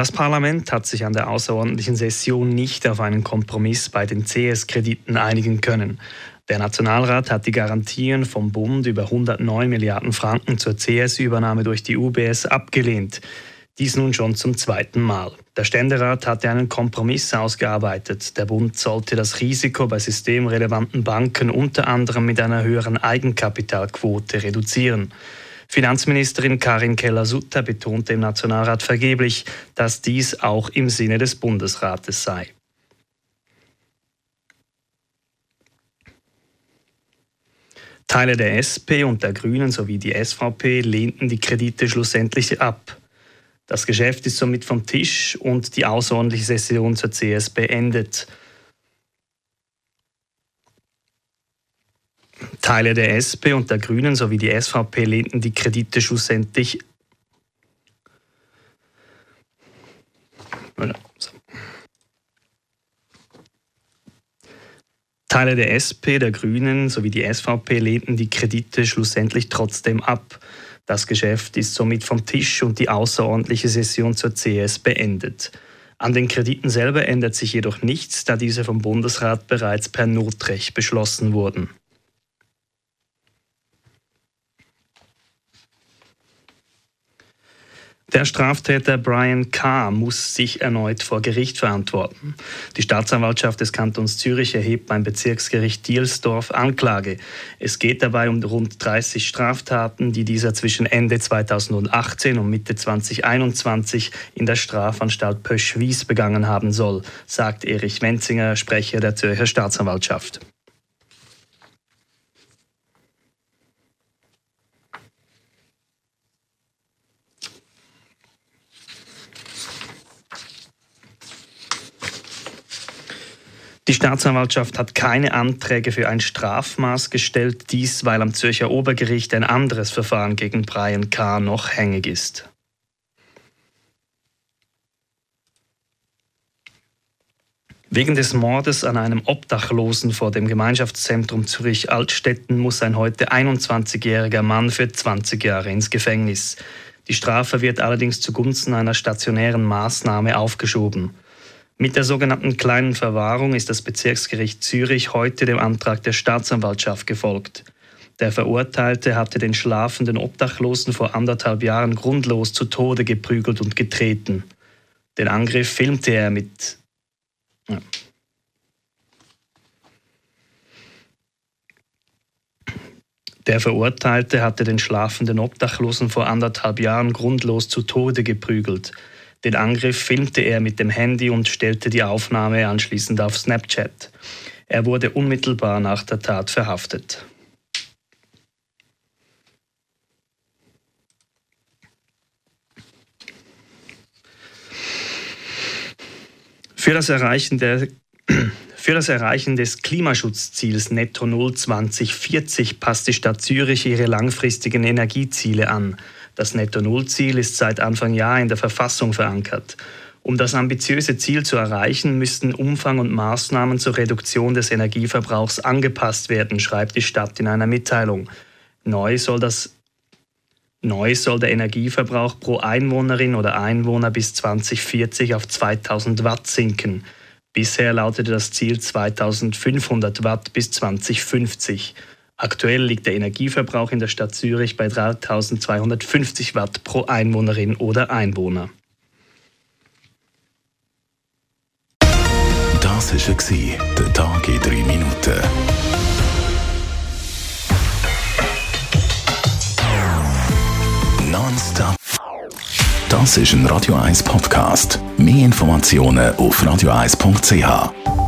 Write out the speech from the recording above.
Das Parlament hat sich an der außerordentlichen Session nicht auf einen Kompromiss bei den CS-Krediten einigen können. Der Nationalrat hat die Garantien vom Bund über 109 Milliarden Franken zur CS-Übernahme durch die UBS abgelehnt. Dies nun schon zum zweiten Mal. Der Ständerat hatte einen Kompromiss ausgearbeitet. Der Bund sollte das Risiko bei systemrelevanten Banken unter anderem mit einer höheren Eigenkapitalquote reduzieren. Finanzministerin Karin Keller-Sutter betonte im Nationalrat vergeblich, dass dies auch im Sinne des Bundesrates sei. Teile der SP und der Grünen sowie die SVP lehnten die Kredite schlussendlich ab. Das Geschäft ist somit vom Tisch und die außerordentliche Session zur CS beendet. Teile der SP und der Grünen sowie die SVP lehnten die Kredite schlussendlich Teile der SP, der Grünen sowie die SVP lehnten die Kredite schlussendlich trotzdem ab. Das Geschäft ist somit vom Tisch und die außerordentliche Session zur CS beendet. An den Krediten selber ändert sich jedoch nichts, da diese vom Bundesrat bereits per Notrecht beschlossen wurden. Der Straftäter Brian K. muss sich erneut vor Gericht verantworten. Die Staatsanwaltschaft des Kantons Zürich erhebt beim Bezirksgericht Dielsdorf Anklage. Es geht dabei um rund 30 Straftaten, die dieser zwischen Ende 2018 und Mitte 2021 in der Strafanstalt Pöschwies begangen haben soll, sagt Erich Wenzinger, Sprecher der Zürcher Staatsanwaltschaft. Die Staatsanwaltschaft hat keine Anträge für ein Strafmaß gestellt, dies weil am Zürcher Obergericht ein anderes Verfahren gegen Brian K. noch hängig ist. Wegen des Mordes an einem Obdachlosen vor dem Gemeinschaftszentrum Zürich-Altstetten muss ein heute 21-jähriger Mann für 20 Jahre ins Gefängnis. Die Strafe wird allerdings zugunsten einer stationären Maßnahme aufgeschoben. Mit der sogenannten kleinen Verwahrung ist das Bezirksgericht Zürich heute dem Antrag der Staatsanwaltschaft gefolgt. Der Verurteilte hatte den schlafenden Obdachlosen vor anderthalb Jahren grundlos zu Tode geprügelt und getreten. Den Angriff filmte er mit. Ja. Der Verurteilte hatte den schlafenden Obdachlosen vor anderthalb Jahren grundlos zu Tode geprügelt. Den Angriff filmte er mit dem Handy und stellte die Aufnahme anschließend auf Snapchat. Er wurde unmittelbar nach der Tat verhaftet. Für das Erreichen der für das Erreichen des Klimaschutzziels Netto Null 2040 passt die Stadt Zürich ihre langfristigen Energieziele an. Das Netto-Null-Ziel ist seit Anfang Jahr in der Verfassung verankert. Um das ambitiöse Ziel zu erreichen, müssten Umfang und Maßnahmen zur Reduktion des Energieverbrauchs angepasst werden, schreibt die Stadt in einer Mitteilung. Neu soll, das, neu soll der Energieverbrauch pro Einwohnerin oder Einwohner bis 2040 auf 2000 Watt sinken. Bisher lautete das Ziel 2500 Watt bis 2050. Aktuell liegt der Energieverbrauch in der Stadt Zürich bei 3250 Watt pro Einwohnerin oder Einwohner. Das war der Tag in drei Minuten. Nonstop. Das ist ein Radio 1 Podcast. Mehr Informationen auf radio1.ch.